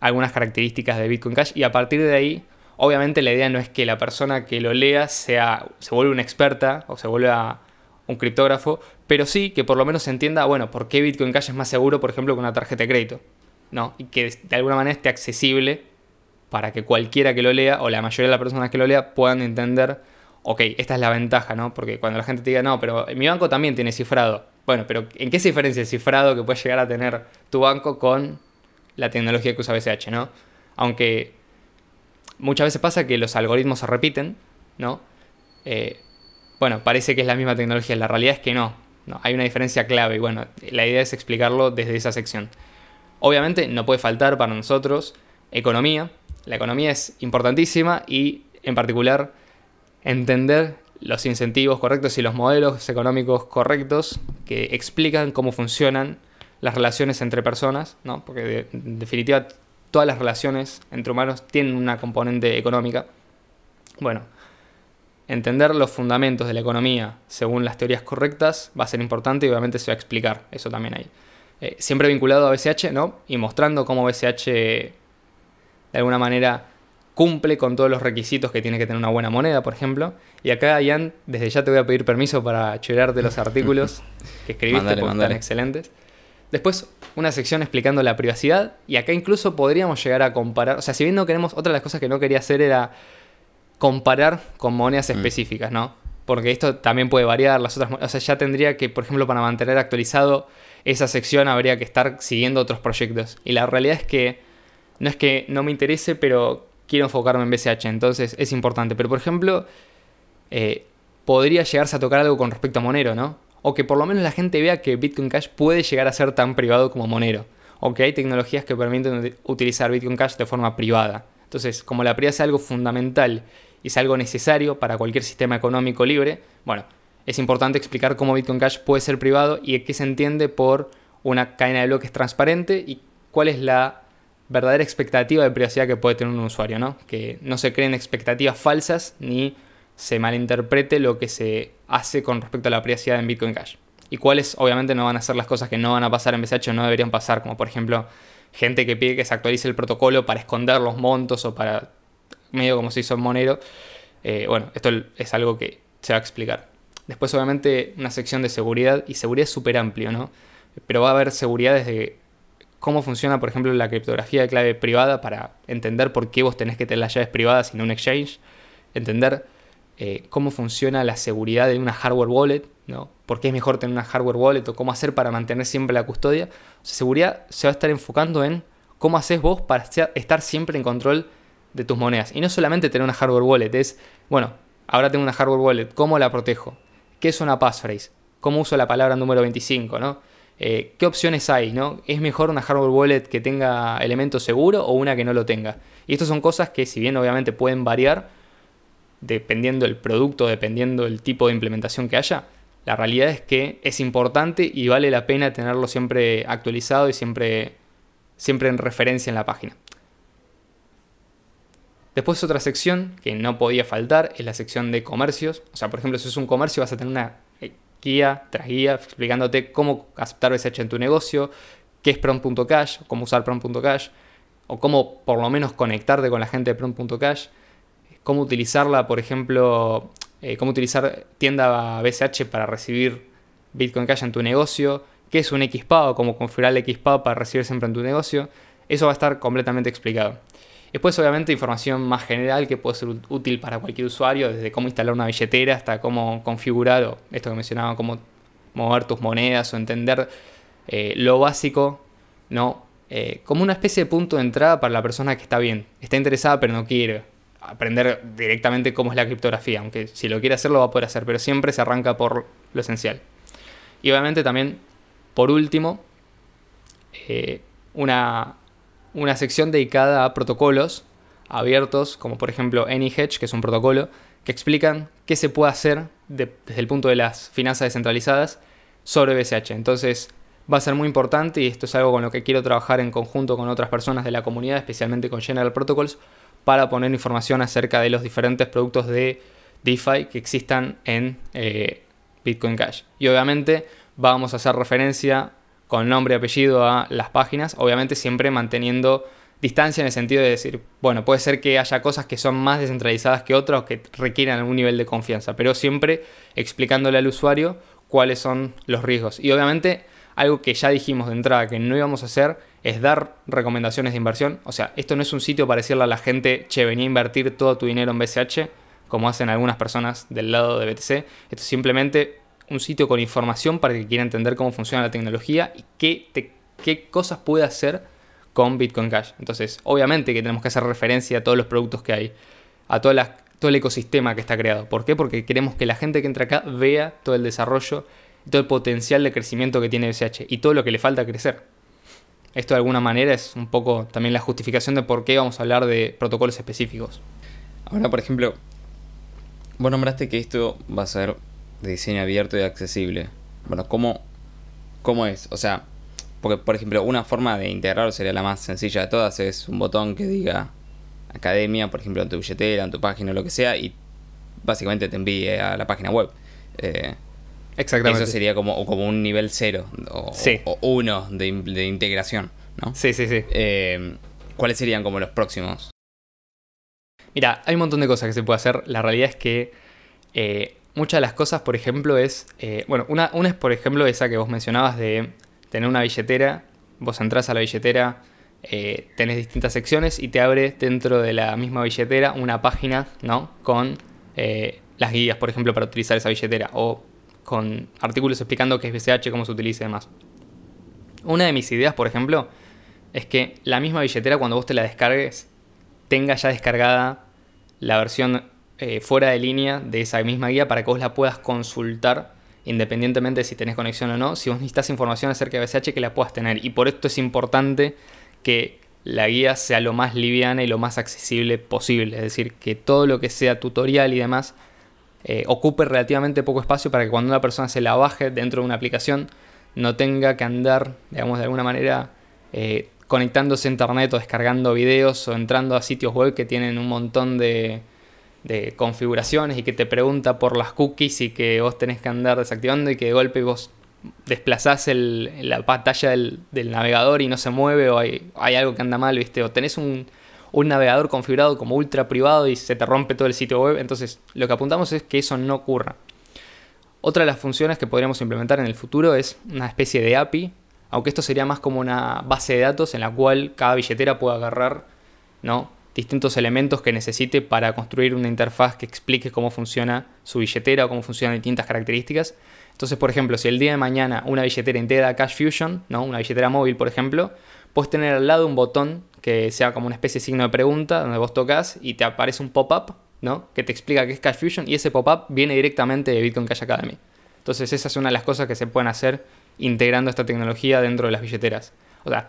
algunas características de Bitcoin Cash y a partir de ahí, obviamente la idea no es que la persona que lo lea sea, se vuelva una experta o se vuelva un criptógrafo, pero sí que por lo menos se entienda, bueno, por qué Bitcoin Cash es más seguro, por ejemplo, que una tarjeta de crédito, ¿no? Y que de alguna manera esté accesible para que cualquiera que lo lea o la mayoría de las personas que lo lea puedan entender, ok, esta es la ventaja, ¿no? Porque cuando la gente te diga, no, pero mi banco también tiene cifrado. Bueno, pero ¿en qué se diferencia el cifrado que puede llegar a tener tu banco con la tecnología que usa BCH, ¿no? Aunque muchas veces pasa que los algoritmos se repiten, ¿no? Eh, bueno, parece que es la misma tecnología, la realidad es que no, no, hay una diferencia clave y bueno, la idea es explicarlo desde esa sección. Obviamente no puede faltar para nosotros economía, la economía es importantísima y en particular entender los incentivos correctos y los modelos económicos correctos que explican cómo funcionan las relaciones entre personas, ¿no? porque en definitiva todas las relaciones entre humanos tienen una componente económica. Bueno, entender los fundamentos de la economía según las teorías correctas va a ser importante y obviamente se va a explicar eso también ahí. Eh, siempre vinculado a BCH, ¿no? Y mostrando cómo BCH de alguna manera cumple con todos los requisitos que tiene que tener una buena moneda, por ejemplo. Y acá, Ian, desde ya te voy a pedir permiso para de los artículos que escribiste, porque están excelentes. Después, una sección explicando la privacidad. Y acá incluso podríamos llegar a comparar. O sea, si bien no queremos. Otra de las cosas que no quería hacer era comparar con monedas mm. específicas, ¿no? Porque esto también puede variar. Las otras. O sea, ya tendría que, por ejemplo, para mantener actualizado esa sección, habría que estar siguiendo otros proyectos. Y la realidad es que. No es que no me interese, pero quiero enfocarme en BCH. Entonces es importante. Pero, por ejemplo. Eh, podría llegarse a tocar algo con respecto a Monero, ¿no? o que por lo menos la gente vea que Bitcoin Cash puede llegar a ser tan privado como Monero, o que hay tecnologías que permiten utilizar Bitcoin Cash de forma privada. Entonces, como la privacidad es algo fundamental y es algo necesario para cualquier sistema económico libre, bueno, es importante explicar cómo Bitcoin Cash puede ser privado y qué se entiende por una cadena de bloques transparente y cuál es la verdadera expectativa de privacidad que puede tener un usuario, ¿no? Que no se creen expectativas falsas ni se malinterprete lo que se hace con respecto a la privacidad en Bitcoin Cash. Y cuáles obviamente no van a ser las cosas que no van a pasar en BCH o no deberían pasar, como por ejemplo gente que pide que se actualice el protocolo para esconder los montos o para medio como se hizo en Monero. Eh, bueno, esto es algo que se va a explicar. Después obviamente una sección de seguridad y seguridad es súper amplio, ¿no? Pero va a haber seguridad desde cómo funciona, por ejemplo, la criptografía de clave privada para entender por qué vos tenés que tener las llaves privadas y no un exchange. Entender eh, cómo funciona la seguridad de una hardware wallet, ¿no? ¿Por qué es mejor tener una hardware wallet o cómo hacer para mantener siempre la custodia? seguridad se va a estar enfocando en cómo haces vos para estar siempre en control de tus monedas. Y no solamente tener una hardware wallet, es, bueno, ahora tengo una hardware wallet, ¿cómo la protejo? ¿Qué es una passphrase? ¿Cómo uso la palabra número 25? ¿no? Eh, ¿Qué opciones hay? ¿no? ¿Es mejor una hardware wallet que tenga elemento seguro o una que no lo tenga? Y estas son cosas que si bien obviamente pueden variar, dependiendo del producto, dependiendo del tipo de implementación que haya, la realidad es que es importante y vale la pena tenerlo siempre actualizado y siempre, siempre en referencia en la página. Después otra sección que no podía faltar es la sección de comercios. O sea, por ejemplo, si es un comercio vas a tener una guía tras guía explicándote cómo aceptar BSH en tu negocio, qué es prom.cash, cómo usar prom.cash, o cómo por lo menos conectarte con la gente de prom.cash cómo utilizarla, por ejemplo, eh, cómo utilizar tienda BCH para recibir Bitcoin Cash en tu negocio, qué es un XPAO, cómo configurar el XPAO para recibir siempre en tu negocio. Eso va a estar completamente explicado. Después, obviamente, información más general que puede ser útil para cualquier usuario, desde cómo instalar una billetera hasta cómo configurar, o esto que mencionaba, cómo mover tus monedas o entender eh, lo básico, ¿no? eh, como una especie de punto de entrada para la persona que está bien, está interesada pero no quiere aprender directamente cómo es la criptografía, aunque si lo quiere hacer lo va a poder hacer, pero siempre se arranca por lo esencial. Y obviamente también, por último, eh, una, una sección dedicada a protocolos abiertos, como por ejemplo AnyHedge, que es un protocolo, que explican qué se puede hacer desde el punto de las finanzas descentralizadas sobre BCH. Entonces va a ser muy importante y esto es algo con lo que quiero trabajar en conjunto con otras personas de la comunidad, especialmente con General Protocols, para poner información acerca de los diferentes productos de DeFi que existan en eh, Bitcoin Cash. Y obviamente vamos a hacer referencia con nombre y apellido a las páginas, obviamente siempre manteniendo distancia en el sentido de decir, bueno, puede ser que haya cosas que son más descentralizadas que otras o que requieran algún nivel de confianza, pero siempre explicándole al usuario cuáles son los riesgos. Y obviamente algo que ya dijimos de entrada que no íbamos a hacer es dar recomendaciones de inversión. O sea, esto no es un sitio para decirle a la gente, che, venía a invertir todo tu dinero en BCH, como hacen algunas personas del lado de BTC. Esto es simplemente un sitio con información para que quiera entender cómo funciona la tecnología y qué, qué cosas puede hacer con Bitcoin Cash. Entonces, obviamente que tenemos que hacer referencia a todos los productos que hay, a todo el ecosistema que está creado. ¿Por qué? Porque queremos que la gente que entra acá vea todo el desarrollo todo el potencial de crecimiento que tiene BCH y todo lo que le falta crecer. Esto de alguna manera es un poco también la justificación de por qué vamos a hablar de protocolos específicos. Ahora, por ejemplo, vos nombraste que esto va a ser de diseño abierto y accesible. Bueno, ¿cómo, cómo es? O sea, porque por ejemplo, una forma de integrarlo sería la más sencilla de todas, es un botón que diga academia, por ejemplo, en tu billetera, en tu página, lo que sea, y básicamente te envíe a la página web. Eh, Exactamente. Eso sería como, como un nivel cero o, uno de, integración, ¿no? Sí, sí, sí. Eh, ¿Cuáles serían como los próximos? Mira, hay un montón de cosas que se puede hacer. La realidad es que eh, muchas de las cosas, por ejemplo, es. Eh, bueno, una, una es, por ejemplo, esa que vos mencionabas de tener una billetera. Vos entras a la billetera, tenés distintas secciones y te abre dentro de la misma billetera una página, ¿no? Con las guías, por ejemplo, para utilizar esa billetera. O con artículos explicando qué es BCH, cómo se utiliza y demás. Una de mis ideas, por ejemplo, es que la misma billetera cuando vos te la descargues tenga ya descargada la versión eh, fuera de línea de esa misma guía para que vos la puedas consultar independientemente de si tenés conexión o no. Si vos necesitas información acerca de BCH, que la puedas tener. Y por esto es importante que la guía sea lo más liviana y lo más accesible posible. Es decir, que todo lo que sea tutorial y demás eh, ocupe relativamente poco espacio para que cuando una persona se la baje dentro de una aplicación no tenga que andar, digamos, de alguna manera eh, conectándose a internet o descargando videos o entrando a sitios web que tienen un montón de, configuraciones y que te pregunta por las cookies y que vos tenés que andar desactivando y que de golpe vos desplazás la pantalla del, navegador y no se mueve o hay, hay, algo que anda mal, ¿viste? O tenés un, un navegador configurado como ultra privado y se te rompe todo el sitio web. Entonces, lo que apuntamos es que eso no ocurra. Otra de las funciones que podríamos implementar en el futuro es una especie de API, aunque esto sería más como una base de datos en la cual cada billetera pueda agarrar ¿no? Distintos elementos que necesite para construir una interfaz que explique cómo funciona su billetera o cómo funcionan distintas características. Entonces, por ejemplo, si el día de mañana una billetera integra Cash Fusion, ¿no? una billetera móvil, por ejemplo, puedes tener al lado un botón que sea como una especie de signo de pregunta, donde vos tocas y te aparece un pop-up, ¿no? Que te explica qué es Cash Fusion y ese pop-up viene directamente de Bitcoin Cash Academy. Entonces esa es una de las cosas que se pueden hacer integrando esta tecnología dentro de las billeteras. O sea,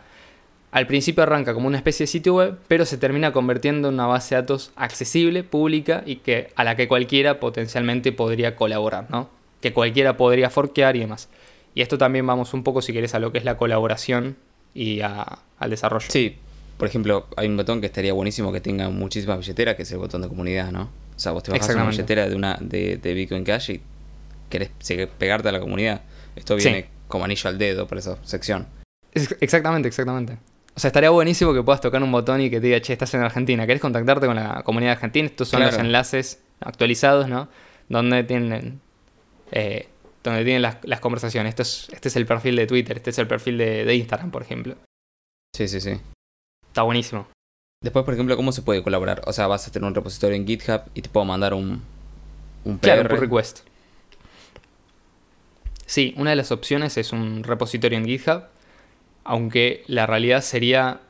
al principio arranca como una especie de sitio web, pero se termina convirtiendo en una base de datos accesible, pública y que a la que cualquiera potencialmente podría colaborar, ¿no? Que cualquiera podría forquear y demás. Y esto también vamos un poco, si querés, a lo que es la colaboración y al desarrollo. Sí, por ejemplo, hay un botón que estaría buenísimo que tenga muchísimas billeteras, que es el botón de comunidad, ¿no? O sea, vos te bajas una billetera de una de, de, Bitcoin Cash y querés pegarte a la comunidad. Esto viene como anillo al dedo por esa sección. exactamente, exactamente. O sea, estaría buenísimo que puedas tocar un botón y que te diga, che, estás en Argentina, ¿querés contactarte con la comunidad argentina? Estos son los enlaces actualizados, ¿no? Donde tienen eh, donde tienen las, conversaciones. Este es, el perfil de Twitter, este es el perfil de, Instagram, por ejemplo. Sí, sí, sí. Está buenísimo. Después, por ejemplo, ¿cómo se puede colaborar? O sea, vas a tener un repositorio en GitHub y te puedo mandar un, un PR. Claro, pull request. Sí, una de las opciones es un repositorio en GitHub. Aunque la realidad sería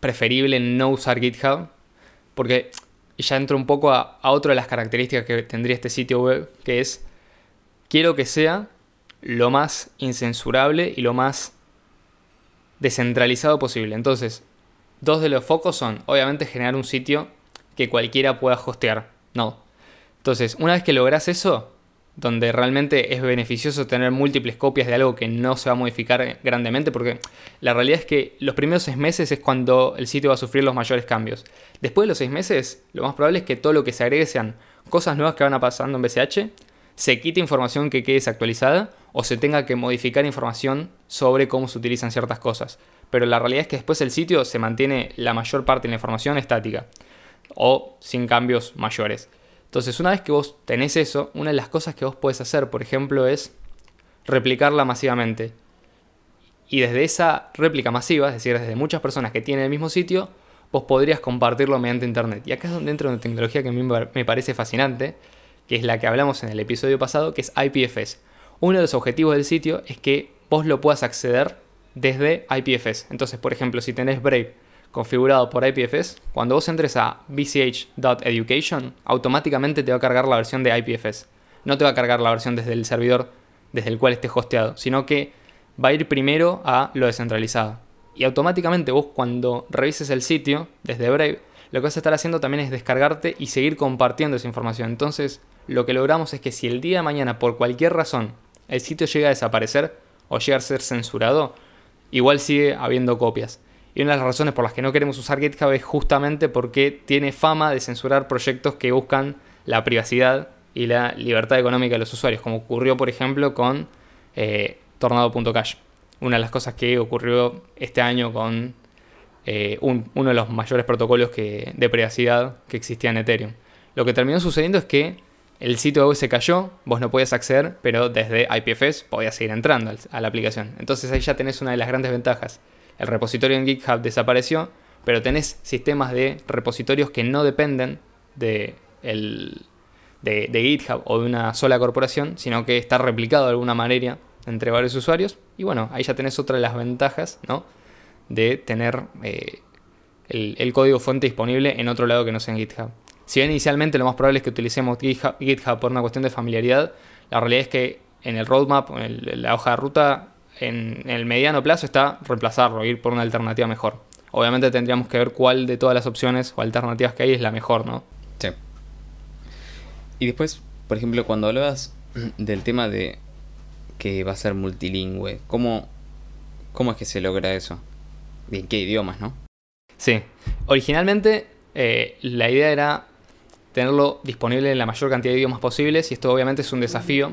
preferible no usar GitHub, porque ya entro un poco a, otra de las características que tendría este sitio web, que es, quiero que sea lo más incensurable y lo más descentralizado posible. Entonces, dos de los focos son, obviamente, generar un sitio que cualquiera pueda hostear. No. Entonces, una vez que logras eso, donde realmente es beneficioso tener múltiples copias de algo que no se va a modificar grandemente, porque la realidad es que los primeros seis meses es cuando el sitio va a sufrir los mayores cambios. Después de los seis meses, lo más probable es que todo lo que se agregue sean cosas nuevas que van a pasando en BCH, se quite información que quede desactualizada o se tenga que modificar información sobre cómo se utilizan ciertas cosas. Pero la realidad es que después el sitio se mantiene la mayor parte de la información estática o sin cambios mayores. Entonces, una vez que vos tenés eso, una de las cosas que vos podés hacer, por ejemplo, es replicarla masivamente. Y desde esa réplica masiva, es decir, desde muchas personas que tienen el mismo sitio, vos podrías compartirlo mediante Internet. Y acá es donde entra una tecnología que a mí me parece fascinante, que es la que hablamos en el episodio pasado, que es IPFS. Uno de los objetivos del sitio es que vos lo puedas acceder desde IPFS. Entonces, por ejemplo, si tenés Brave configurado por IPFS, cuando vos entres a bch.education, automáticamente te va a cargar la versión de IPFS. No te va a cargar la versión desde el servidor desde el cual esté hosteado, sino que va a ir primero a lo descentralizado. Y automáticamente vos cuando revises el sitio desde Brave, lo que vas a estar haciendo también es descargarte y seguir compartiendo esa información. Entonces, lo que logramos es que si el día de mañana, por cualquier razón, el sitio llega a desaparecer o llega a ser censurado, igual sigue habiendo copias. Y una de las razones por las que no queremos usar GitHub es justamente porque tiene fama de censurar proyectos que buscan la privacidad y la libertad económica de los usuarios, como ocurrió por ejemplo con eh, Tornado.cash. Una de las cosas que ocurrió este año con eh, uno de los mayores protocolos de privacidad que existía en Ethereum. Lo que terminó sucediendo es que el sitio web se cayó, vos no podías acceder, pero desde IPFS podías seguir entrando a la aplicación. Entonces ahí ya tenés una de las grandes ventajas el repositorio en GitHub desapareció, pero tenés sistemas de repositorios que no dependen de, de, GitHub o de una sola corporación, sino que está replicado de alguna manera entre varios usuarios. Y bueno, ahí ya tenés otra de las ventajas ¿no? de tener eh, el, código fuente disponible en otro lado que no sea en GitHub. Si bien inicialmente lo más probable es que utilicemos GitHub por una cuestión de familiaridad, la realidad es que en el roadmap, en la hoja de ruta, en, el mediano plazo está reemplazarlo, ir por una alternativa mejor. Obviamente tendríamos que ver cuál de todas las opciones o alternativas que hay es la mejor, ¿no? Sí. Y después, por ejemplo, cuando hablabas del tema de que va a ser multilingüe, ¿cómo, cómo es que se logra eso? ¿Y en qué idiomas, no? Sí. Originalmente eh, la idea era tenerlo disponible en la mayor cantidad de idiomas posibles y esto obviamente es un desafío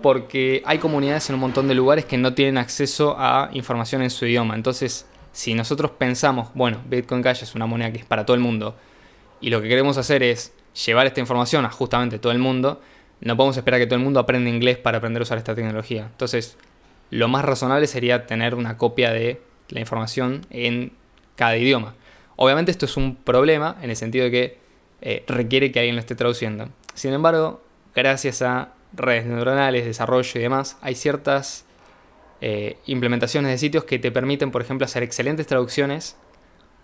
porque hay comunidades en un montón de lugares que no tienen acceso a información en su idioma. Entonces, si nosotros pensamos, bueno, Bitcoin Cash es una moneda que es para todo el mundo, y lo que queremos hacer es llevar esta información a justamente todo el mundo, no podemos esperar que todo el mundo aprenda inglés para aprender a usar esta tecnología. Entonces, lo más razonable sería tener una copia de la información en cada idioma. Obviamente esto es un problema en el sentido de que eh, requiere que alguien lo esté traduciendo. Sin embargo, gracias a redes neuronales, desarrollo y demás, hay ciertas eh, implementaciones de sitios que te permiten, por ejemplo, hacer excelentes traducciones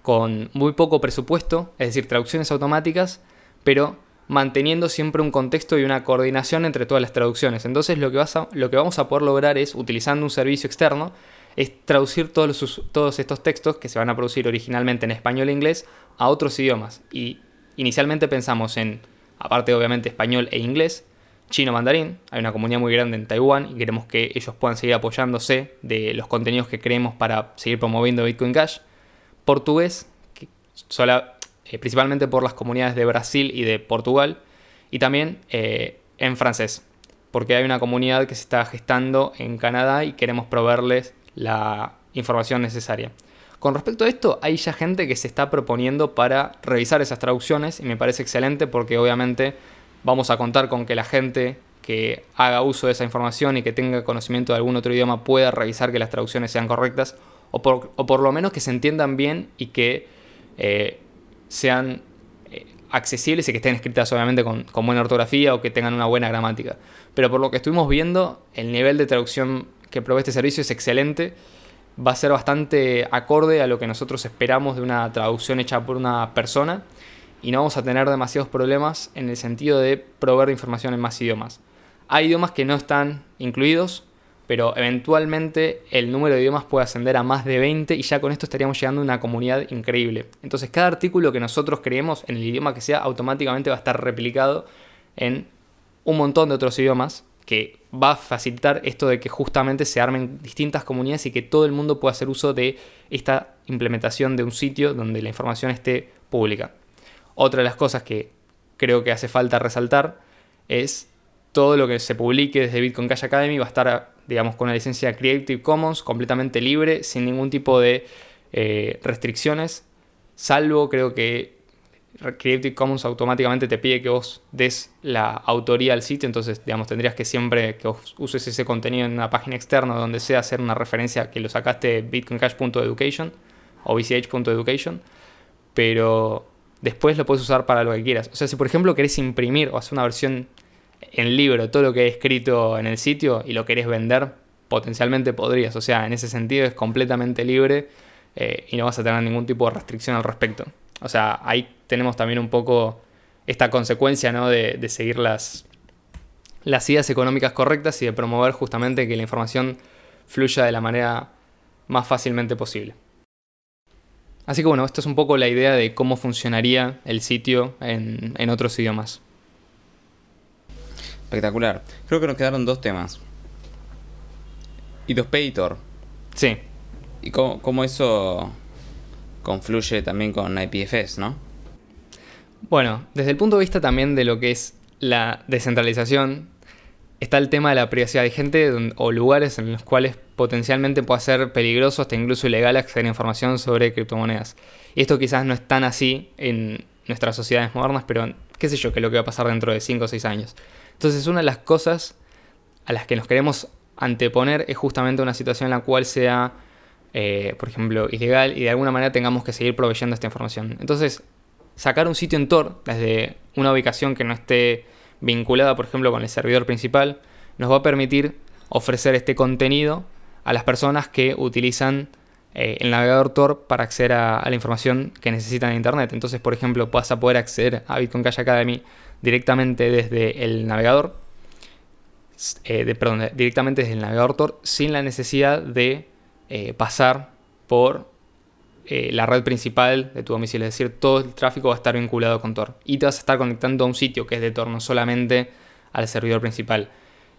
con muy poco presupuesto, es decir, traducciones automáticas, pero manteniendo siempre un contexto y una coordinación entre todas las traducciones. Entonces lo que, vas lo que vamos a poder lograr es, utilizando un servicio externo, es traducir todos, todos estos textos que se van a producir originalmente en español e inglés a otros idiomas. Y inicialmente pensamos en, aparte obviamente español e inglés, chino mandarín. Hay una comunidad muy grande en Taiwán y queremos que ellos puedan seguir apoyándose de los contenidos que creemos para seguir promoviendo Bitcoin Cash. Portugués, eh, principalmente por las comunidades de Brasil y de Portugal. Y también eh, en francés, porque hay una comunidad que se está gestando en Canadá y queremos proveerles la información necesaria. Con respecto a esto, hay ya gente que se está proponiendo para revisar esas traducciones y me parece excelente porque obviamente vamos a contar con que la gente que haga uso de esa información y que tenga conocimiento de algún otro idioma pueda revisar que las traducciones sean correctas o por, lo menos que se entiendan bien y que eh, sean eh, accesibles y que estén escritas obviamente con, buena ortografía o que tengan una buena gramática. Pero por lo que estuvimos viendo, el nivel de traducción que provee este servicio es excelente va a ser bastante acorde a lo que nosotros esperamos de una traducción hecha por una persona y no vamos a tener demasiados problemas en el sentido de proveer información en más idiomas. Hay idiomas que no están incluidos, pero eventualmente el número de idiomas puede ascender a más de 20 y ya con esto estaríamos llegando a una comunidad increíble. Entonces cada artículo que nosotros creemos en el idioma que sea automáticamente va a estar replicado en un montón de otros idiomas que va a facilitar esto de que justamente se armen distintas comunidades y que todo el mundo pueda hacer uso de esta implementación de un sitio donde la información esté pública. Otra de las cosas que creo que hace falta resaltar es todo lo que se publique desde Bitcoin Cash Academy va a estar, digamos, con una licencia Creative Commons completamente libre, sin ningún tipo de eh, restricciones, salvo creo que Creative Commons automáticamente te pide que vos des la autoría al sitio, entonces digamos tendrías que siempre que vos uses ese contenido en una página externa donde sea hacer una referencia que lo sacaste de bitcoincash.education o bch.education, pero después lo puedes usar para lo que quieras. O sea, si por ejemplo querés imprimir o hacer una versión en libro todo lo que he escrito en el sitio y lo querés vender, potencialmente podrías. O sea, en ese sentido es completamente libre eh, y no vas a tener ningún tipo de restricción al respecto. O sea, ahí tenemos también un poco esta consecuencia ¿no? de, seguir las, las ideas económicas correctas y de promover justamente que la información fluya de la manera más fácilmente posible. Así que bueno, esto es un poco la idea de cómo funcionaría el sitio en, en otros idiomas. Espectacular. Creo que nos quedaron dos temas. Y dos Editor. Sí. Y cómo, cómo eso confluye también con IPFS, ¿no? Bueno, desde el punto de vista también de lo que es la descentralización, está el tema de la privacidad. Hay gente o lugares en los cuales potencialmente puede ser peligroso, hasta incluso ilegal acceder a información sobre criptomonedas. Y esto quizás no es tan así en nuestras sociedades modernas, pero qué sé yo, qué es lo que va a pasar dentro de 5 o 6 años. Entonces, una de las cosas a las que nos queremos anteponer es justamente una situación en la cual sea eh, por ejemplo, ilegal y de alguna manera tengamos que seguir proveyendo esta información. Entonces, sacar un sitio en Tor desde una ubicación que no esté vinculada, por ejemplo, con el servidor principal, nos va a permitir ofrecer este contenido a las personas que utilizan eh, el navegador Tor para acceder a, la información que necesitan en Internet. Entonces, por ejemplo, vas a poder acceder a Bitcoin Cash Academy directamente desde el navegador, eh, perdón, directamente desde el navegador Tor sin la necesidad de eh, pasar por eh, la red principal de tu domicilio. Es decir, todo el tráfico va a estar vinculado con Tor. Y te vas a estar conectando a un sitio que es de Tor, no solamente al servidor principal.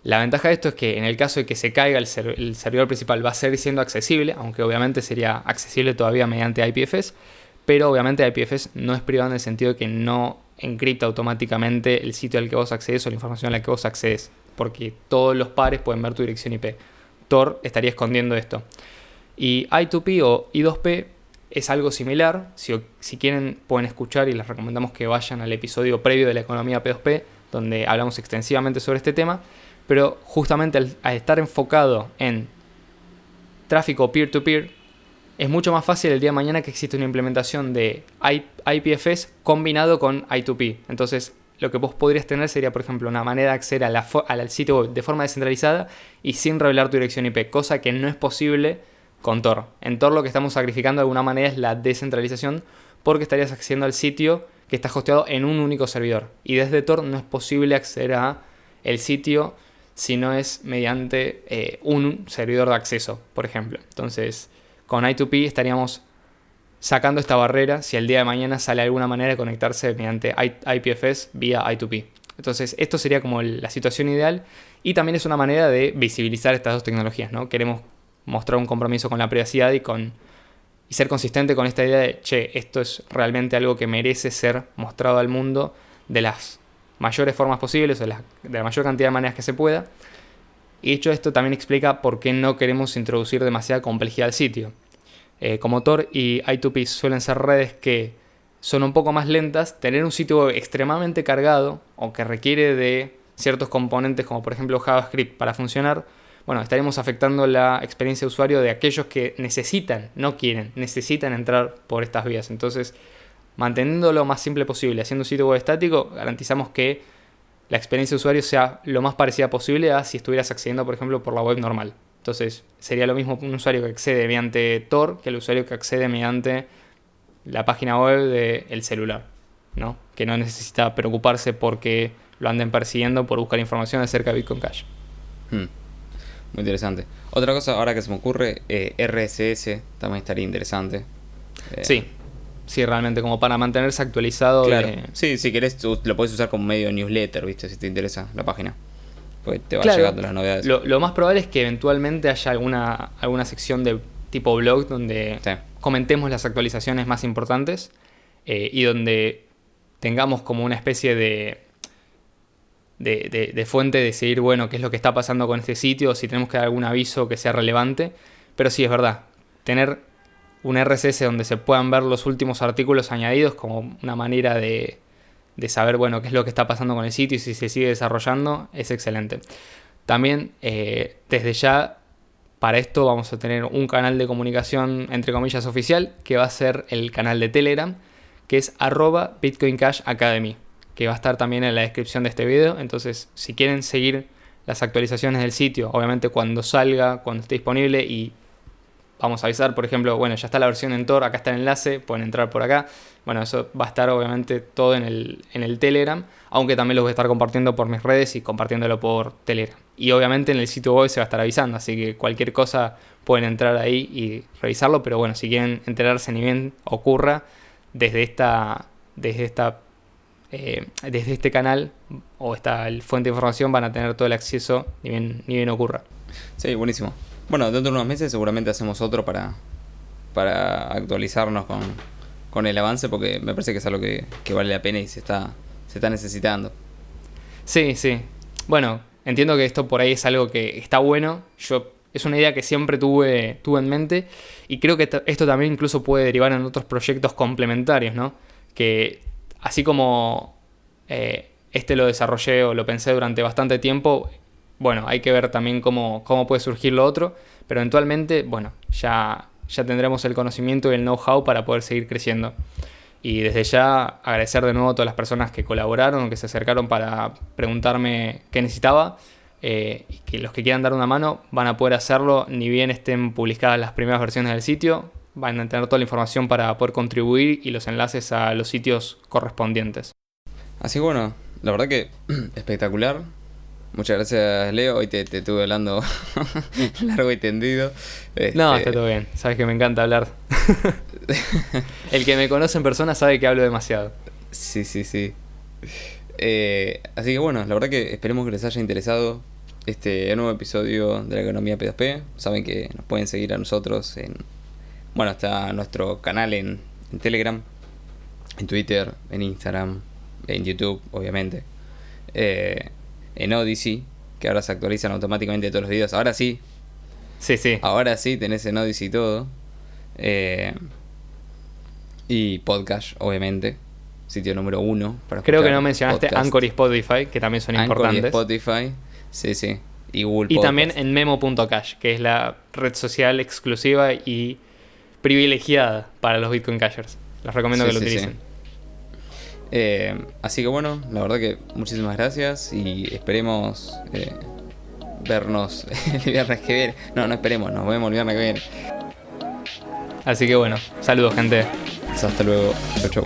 La ventaja de esto es que en el caso de que se caiga el, servidor principal va a seguir siendo accesible, aunque obviamente sería accesible todavía mediante IPFS, pero obviamente IPFS no es privado en el sentido de que no encripta automáticamente el sitio al que vos accedes o la información a la que vos accedes, porque todos los pares pueden ver tu dirección IP. Tor estaría escondiendo esto. Y I2P o I2P es algo similar. Si, si, quieren pueden escuchar y les recomendamos que vayan al episodio previo de la economía P2P, donde hablamos extensivamente sobre este tema. Pero justamente al, estar enfocado en tráfico peer-to-peer, es mucho más fácil el día de mañana que existe una implementación de IPFS combinado con I2P. Entonces, lo que vos podrías tener sería, por ejemplo, una manera de acceder al sitio web de forma descentralizada y sin revelar tu dirección IP, cosa que no es posible con Tor. En Tor lo que estamos sacrificando de alguna manera es la descentralización porque estarías accediendo al sitio que está hosteado en un único servidor. Y desde Tor no es posible acceder a el sitio si no es mediante eh, un servidor de acceso, por ejemplo. Entonces, con I2P estaríamos sacando esta barrera si el día de mañana sale alguna manera de conectarse mediante IPFS vía I2P. Entonces, esto sería como la situación ideal y también es una manera de visibilizar estas dos tecnologías, ¿no? Queremos mostrar un compromiso con la privacidad y con y ser consistente con esta idea de, che, esto es realmente algo que merece ser mostrado al mundo de las mayores formas posibles, o de la, mayor cantidad de maneras que se pueda. Y hecho esto también explica por qué no queremos introducir demasiada complejidad al sitio. Eh, como Tor y I2P suelen ser redes que son un poco más lentas, tener un sitio extremadamente cargado o que requiere de ciertos componentes como por ejemplo JavaScript para funcionar, bueno, estaremos afectando la experiencia de usuario de aquellos que necesitan, no quieren, necesitan entrar por estas vías. Entonces, manteniendo lo más simple posible, haciendo un sitio web estático, garantizamos que la experiencia de usuario sea lo más parecida posible a si estuvieras accediendo, por ejemplo, por la web normal. Entonces sería lo mismo un usuario que accede mediante Tor que el usuario que accede mediante la página web del celular, ¿no? Que no necesita preocuparse porque lo anden persiguiendo por buscar información acerca de Bitcoin Cash. Hmm. Muy interesante. Otra cosa ahora que se me ocurre, eh, RSS también estaría interesante. Eh, sí, sí, realmente, como para mantenerse actualizado. Claro. Sí, si querés, lo puedes usar como medio newsletter, ¿viste? Si te interesa la página. Pues te va llegando las novedades. Lo, más probable es que eventualmente haya alguna, alguna sección de tipo blog donde comentemos las actualizaciones más importantes eh, y donde tengamos como una especie de de, fuente de seguir, bueno, qué es lo que está pasando con este sitio, si tenemos que dar algún aviso que sea relevante. Pero sí, es verdad, tener un RSS donde se puedan ver los últimos artículos añadidos como una manera de, de saber, bueno, qué es lo que está pasando con el sitio y si se sigue desarrollando, es excelente. También, eh, desde ya, para esto vamos a tener un canal de comunicación, entre comillas, oficial, que va a ser el canal de Telegram, que es arroba Bitcoin Cash Academy que va a estar también en la descripción de este video. Entonces, si quieren seguir las actualizaciones del sitio, obviamente cuando salga, cuando esté disponible y vamos a avisar, por ejemplo, bueno, ya está la versión en Tor, acá está el enlace, pueden entrar por acá. Bueno, eso va a estar obviamente todo en el, en el Telegram, aunque también lo voy a estar compartiendo por mis redes y compartiéndolo por Telegram. Y obviamente en el sitio web se va a estar avisando, así que cualquier cosa pueden entrar ahí y revisarlo, pero bueno, si quieren enterarse ni bien ocurra desde esta, desde esta eh, desde este canal o esta fuente de información van a tener todo el acceso ni bien, ni bien ocurra. Sí, buenísimo. Bueno, dentro de unos meses seguramente hacemos otro para, para actualizarnos con, el avance porque me parece que es algo que, vale la pena y se está, se está necesitando. Sí, sí. Bueno, entiendo que esto por ahí es algo que está bueno. Yo es una idea que siempre tuve, tuve en mente y creo que esto también incluso puede derivar en otros proyectos complementarios, ¿no? Que así como eh, este lo desarrollé o lo pensé durante bastante tiempo, bueno, hay que ver también cómo, puede surgir lo otro, pero eventualmente, bueno, ya, ya tendremos el conocimiento y el know-how para poder seguir creciendo. Y desde ya agradecer de nuevo a todas las personas que colaboraron, que se acercaron para preguntarme qué necesitaba. Eh, y que los que quieran dar una mano van a poder hacerlo ni bien estén publicadas las primeras versiones del sitio van a tener toda la información para poder contribuir y los enlaces a los sitios correspondientes. Así que bueno, la verdad que espectacular. Muchas gracias, Leo. Hoy te, estuve hablando largo y tendido. No, este, está todo bien. Sabes que me encanta hablar. El que me conoce en persona sabe que hablo demasiado. Sí, sí, sí. Eh, así que bueno, la verdad que esperemos que les haya interesado este nuevo episodio de la economía P2P. Saben que nos pueden seguir a nosotros en bueno, está nuestro canal en, Telegram, en Twitter, en Instagram, en YouTube, obviamente. Eh, en Odyssey, que ahora se actualizan automáticamente todos los videos. Ahora sí. Sí, sí. Ahora sí tenés en Odyssey todo. Eh, y podcast, obviamente. Sitio número uno para Creo que no mencionaste Anchor y Spotify, que también son Anchor importantes. Y Spotify, sí, sí. Y Google Y también en memo.cash, que es la red social exclusiva y privilegiada para los Bitcoin Cashers. Les recomiendo que lo utilicen. Eh, así que bueno, la verdad que muchísimas gracias y esperemos eh, vernos el viernes que viene. No, no esperemos, nos vemos el viernes que viene. Así que bueno, saludos gente. Hasta luego. Chau, chau.